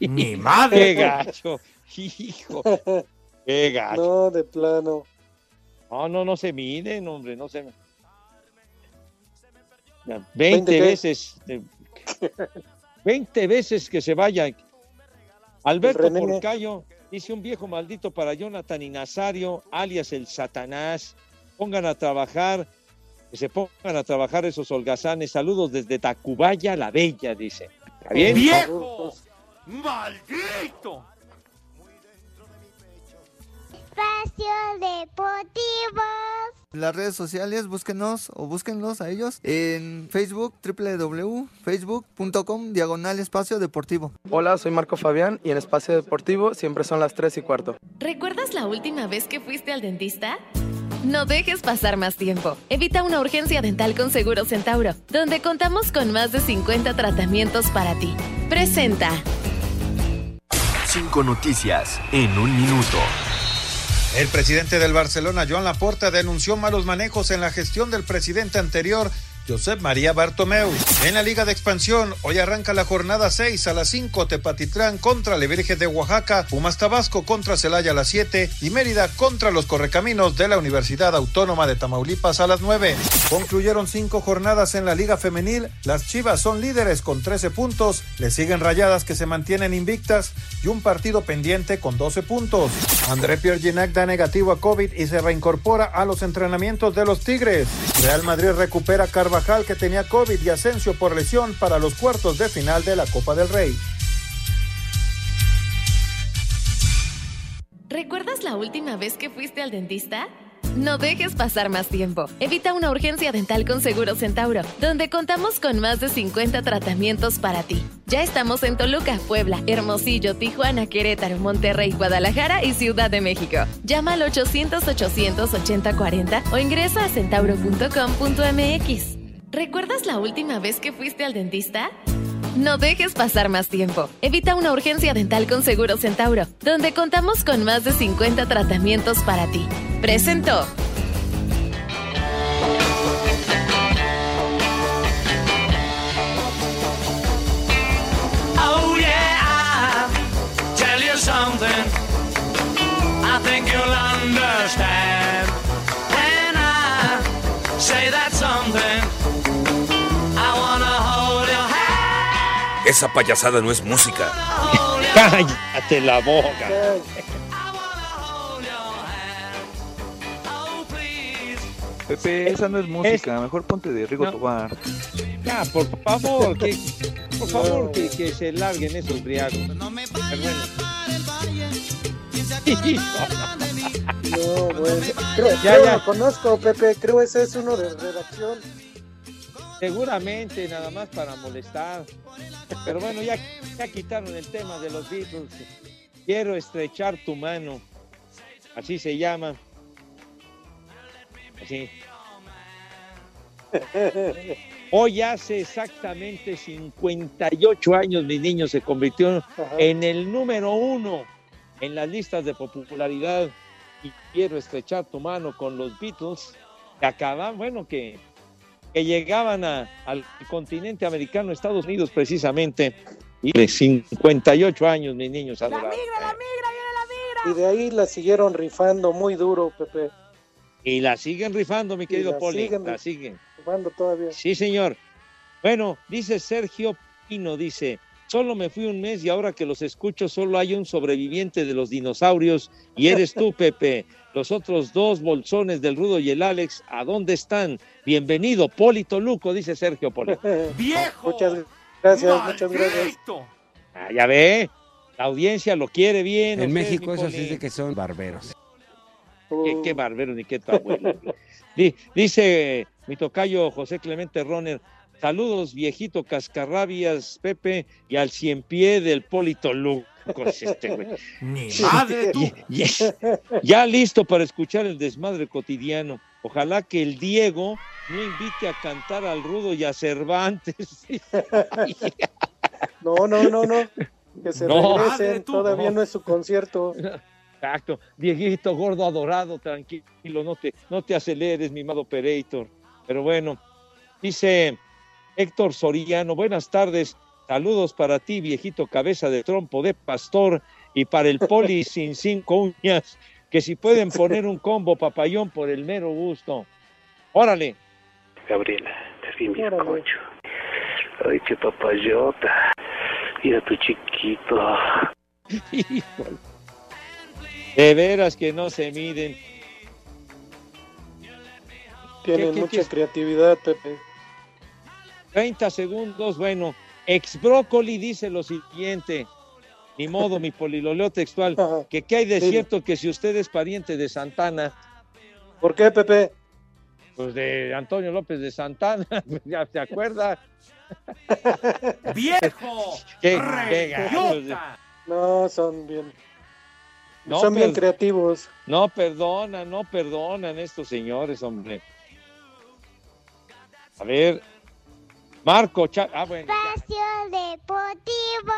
¡Mi madre! ¡Qué gacho! Hijo, qué gacho. No, de plano. No, no, no se miden, hombre, no se. Ya, 20 ¿Veinte qué? veces. eh, 20 veces que se vaya. Alberto. Porcayo dice un viejo maldito para Jonathan y Nazario, alias el Satanás. Pongan a trabajar, que se pongan a trabajar esos holgazanes. Saludos desde Tacubaya la Bella, dice. ¿Está bien? ¡Viejo! ¡Maldito! Espacio Deportivo. En las redes sociales, búsquenos o búsquenlos a ellos en Facebook, www.facebook.com, diagonal espacio deportivo. Hola, soy Marco Fabián y en Espacio Deportivo siempre son las 3 y cuarto. ¿Recuerdas la última vez que fuiste al dentista? No dejes pasar más tiempo. Evita una urgencia dental con Seguro Centauro, donde contamos con más de 50 tratamientos para ti. Presenta. Cinco noticias en un minuto. El presidente del Barcelona, Joan Laporta, denunció malos manejos en la gestión del presidente anterior, Josep María Bartomeu. En la Liga de Expansión, hoy arranca la jornada 6 a las 5, Tepatitlán contra Levirge de Oaxaca, Pumas Tabasco contra Celaya a las 7 y Mérida contra los Correcaminos de la Universidad Autónoma de Tamaulipas a las 9. Concluyeron cinco jornadas en la Liga Femenil, las Chivas son líderes con 13 puntos, le siguen Rayadas que se mantienen invictas y un partido pendiente con 12 puntos. André Pierre Ginac da negativo a COVID y se reincorpora a los entrenamientos de los Tigres. Real Madrid recupera a Que tenía COVID y Asensio por lesión para los cuartos de final de la Copa del Rey. ¿Recuerdas la última vez que fuiste al dentista? No dejes pasar más tiempo. Evita una urgencia dental con Seguro Centauro, donde contamos con más de 50 tratamientos para ti. Ya estamos en Toluca, Puebla, Hermosillo, Tijuana, Querétaro, Monterrey, Guadalajara y Ciudad de México. Llama al 800-800-8040 o ingresa a centauro.com.mx. ¿Recuerdas la última vez que fuiste al dentista? No dejes pasar más tiempo. Evita una urgencia dental con Seguro Centauro, donde contamos con más de 50 tratamientos para ti. Presentó. Oh yeah, tell you something. I think say that something, Esa payasada no es música. Cállate la boca. Pepe, esa no es música, mejor ponte de Rigo No. Tobar. Ya, por favor, que, por favor, que, que se larguen esos briagos. Pero bueno. No, bueno. Creo, Ya, creo ya. lo conozco, Pepe. Creo ese es uno de redacción. Seguramente nada más para molestar. Pero bueno, ya, ya quitaron el tema de los Beatles. Quiero estrechar tu mano. Así se llama. Así. Hoy hace exactamente 58 años, mi niño se convirtió en el número uno en las listas de popularidad. Y quiero estrechar tu mano con los Beatles, que acaban, bueno, que, que llegaban a- al continente americano, Estados Unidos precisamente, y de 58 años, mis niños adorados. Y de ahí la siguieron rifando muy duro, Pepe. Y la siguen rifando, mi querido la Poli, siguen la siguen. Rifando todavía. Sí, señor. Bueno, dice Sergio Pino, dice, Solo me fui un mes y ahora que los escucho solo hay un sobreviviente de los dinosaurios y eres tú, Pepe. Los otros dos bolsones del Rudo y el Alex, ¿a dónde están? Bienvenido, Polito Luco, dice Sergio Poli. ¡Viejo! Muchas gracias, muchas gracias. Ah, ya ve, la audiencia lo quiere bien. En México eso sí de que son barberos. Qué, qué barbero ni qué tu abuelo. Di- Dice mi tocayo José Clemente Roner, saludos viejito cascarrabias, Pepe, y al cien pie del Polito Luco. es este, güey. Ni madre tú. Ya, ya- ya listo para escuchar el desmadre cotidiano. Ojalá que el Diego no invite a cantar al Rudo y a Cervantes. No, no, no, no. Que se No. regresen, tú. todavía no es su concierto. Exacto, viejito, gordo, adorado, tranquilo, no te, no te aceleres, mi amado Operator. Pero bueno, dice Héctor Soriano, buenas tardes, saludos para ti, viejito cabeza de trompo de pastor, y para el poli sin cinco uñas, que si pueden poner un combo papayón por el mero gusto. Órale. Gabriela, te vi mi bizcocho. Ay, qué papayota. Mira tu chiquito. Híjole. De veras que no se miden. Tienen ¿Qué- qué- mucha qué- creatividad, Pepe. 30 segundos, bueno, ex brócoli dice lo siguiente, ni modo, mi poliloleo textual, que qué hay de cierto que si usted es pariente de Santana, ¿Por qué, Pepe? pues de Antonio López de Santana, ya se acuerda. ¡Viejo! Qué- qué No, son bien. No, son bien creativos. No perdonan, no perdonan estos señores, hombre. A ver, Marco, Cha- ah, bueno. Espacio Deportivo.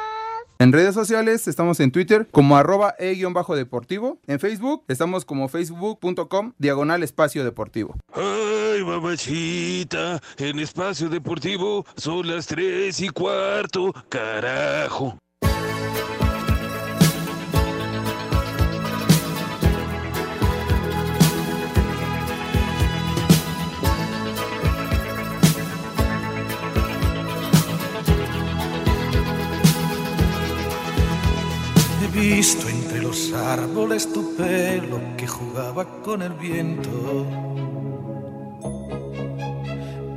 En redes sociales estamos en Twitter como arroba e-deportivo. En Facebook estamos como facebook.com diagonal espacio deportivo. Ay, mamachita, en espacio deportivo son las tres y cuarto, carajo. Visto entre los árboles tu pelo que jugaba con el viento.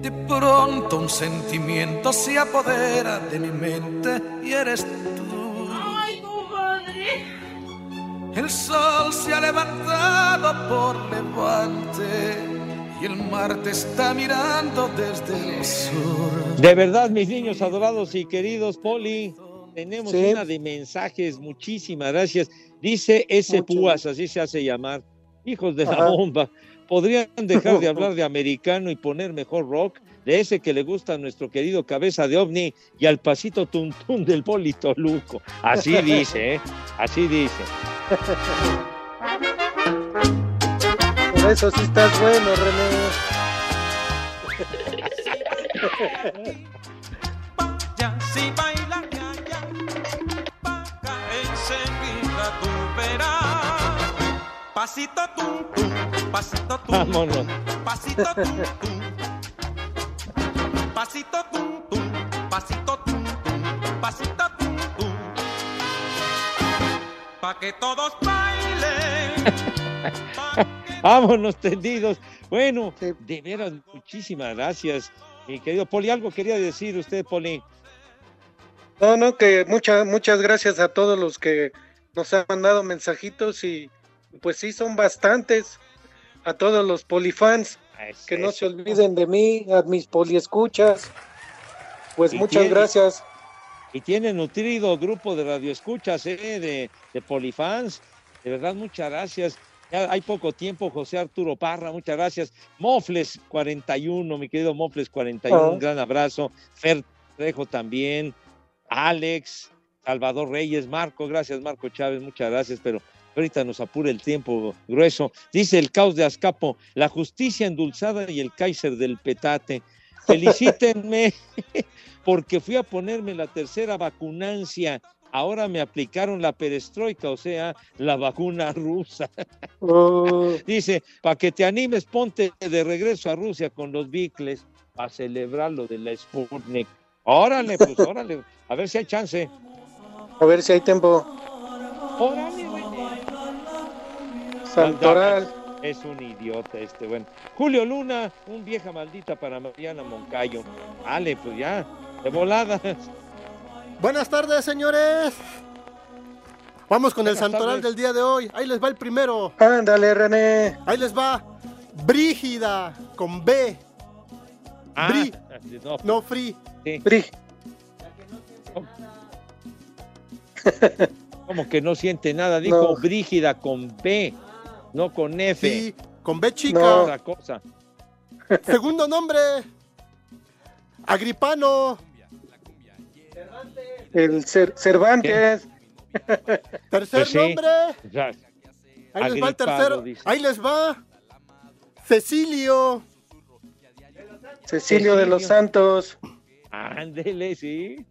De pronto un sentimiento se apodera de mi mente y eres tú. ¡Ay, compadre! El sol se ha levantado por levante y el mar te está mirando desde el sur. De verdad, mis niños adorados y queridos, Poli, tenemos Sí. una de mensajes, muchísimas gracias. Dice ese Púas, así se hace llamar. Hijos de la bomba, ¿podrían dejar de hablar de americano y poner mejor rock? De ese que le gusta a nuestro querido cabeza de ovni y al pasito tuntún del Polito Luco. Así dice, ¿eh? Así dice. Por eso sí estás bueno, René. Ya si baila Pasito tum tum, pasito tum Vámonos. pasito tum tum. Pasito tum tum, pasito tum tum, pasito tum tum. Pa que todos bailen. Vámonos tendidos. Bueno, de veras, muchísimas gracias. Mi querido Poli, algo quería decir usted, Poli. No, no, que muchas, muchas gracias a todos los que nos han mandado mensajitos y pues sí, son bastantes. A todos los polifans, que no se olviden de mí, a mis poliescuchas. Pues muchas tiene- gracias. Y tiene nutrido grupo de radioescuchas, ¿eh? de, de Polifans. De verdad, muchas gracias. Ya hay poco tiempo, José Arturo Parra, muchas gracias. Mofles 41, mi querido Mofles 41, Ah. un gran abrazo. Fer Trejo también. Alex, Salvador Reyes, Marco, gracias Marco Chávez, muchas gracias, pero ahorita nos apura el tiempo grueso. Dice el caos de Azcapo, la justicia endulzada y el Kaiser del petate. Felicítenme porque fui a ponerme la tercera vacunancia. Ahora me aplicaron la perestroika, o sea, la vacuna rusa. Oh, Dice, para que te animes, ponte de regreso a Rusia con los bicles para celebrar lo de la Sputnik. Órale, pues órale. A ver si hay chance. A ver si hay tiempo. Órale, güey. Santoral. Es un idiota este, bueno. Julio Luna, un vieja maldita para Mariana Moncayo. Vale, pues ya, de volada. Buenas tardes, señores. Vamos con el santoral tardes. del día de hoy. Ahí les va el primero. Ándale, René. Ahí les va. Brígida, con B. Ah, Bri, no, no free. Bri. Como que no siente nada. Dijo No. Brígida con B, no con F. Sí, con B chica. No. Otra cosa. Segundo nombre. Agripano. El Cer- Cervantes. Tercer Pues sí. nombre. Ya. Ahí les va el tercero. dice. Ahí les va. Cecilio. Cecilio de los Santos. Ándele, sí.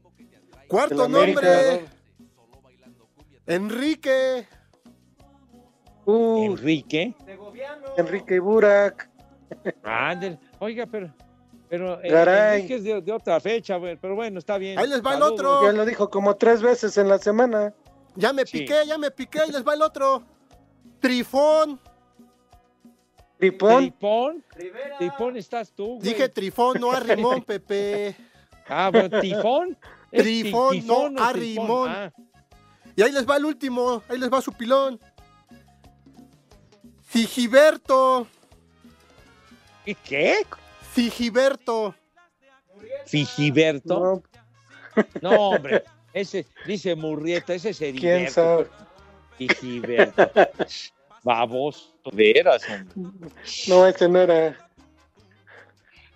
Cuarto nombre. Enrique. Uh, Enrique. Enrique Burak. Ándele. Oiga, pero. Pero eh. Enrique es de, de otra fecha, güey, pero bueno, está bien. Ahí les va el otro. Ya lo dijo como tres veces en la semana. Ya me Sí. piqué, ya me piqué. Ahí les va el otro. Trifón. Tripón. Tripón. Tripón estás tú, güey. Dije trifón, no arrimón, Pepe. Ah, bueno, tifón. ¿Es ti- Trifón, tifón no arrimón. trifón? Ah, Y ahí les va el último. Ahí les va su pilón. Sigiberto. ¿y ¿Qué? Sigiberto. Figiberto. No, No, hombre. Ese, dice Murrieta, ese es ¿Quién sabe? Figiberto. Babos, veras, hombre. no, ese no era.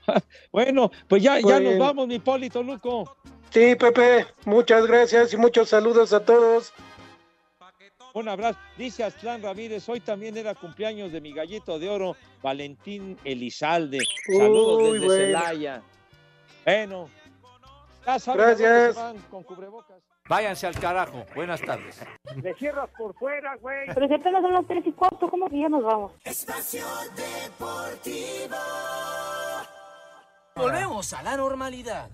Bueno, pues ya, ya nos Bueno. vamos, mi Polito Luco. Sí, Pepe, muchas gracias y muchos saludos a todos. Un abrazo. Dice Aztlán Ramírez, hoy también era cumpleaños de mi gallito de oro, Valentín Elizalde. Saludos Uy, desde bueno. Celaya. Bueno. Ya saben Gracias. van con cubrebocas. Váyanse al carajo. Buenas tardes. Le cierras por fuera, güey. Pero si apenas son las 3 y cuarto, ¿cómo que ya nos vamos? Volvemos a la normalidad.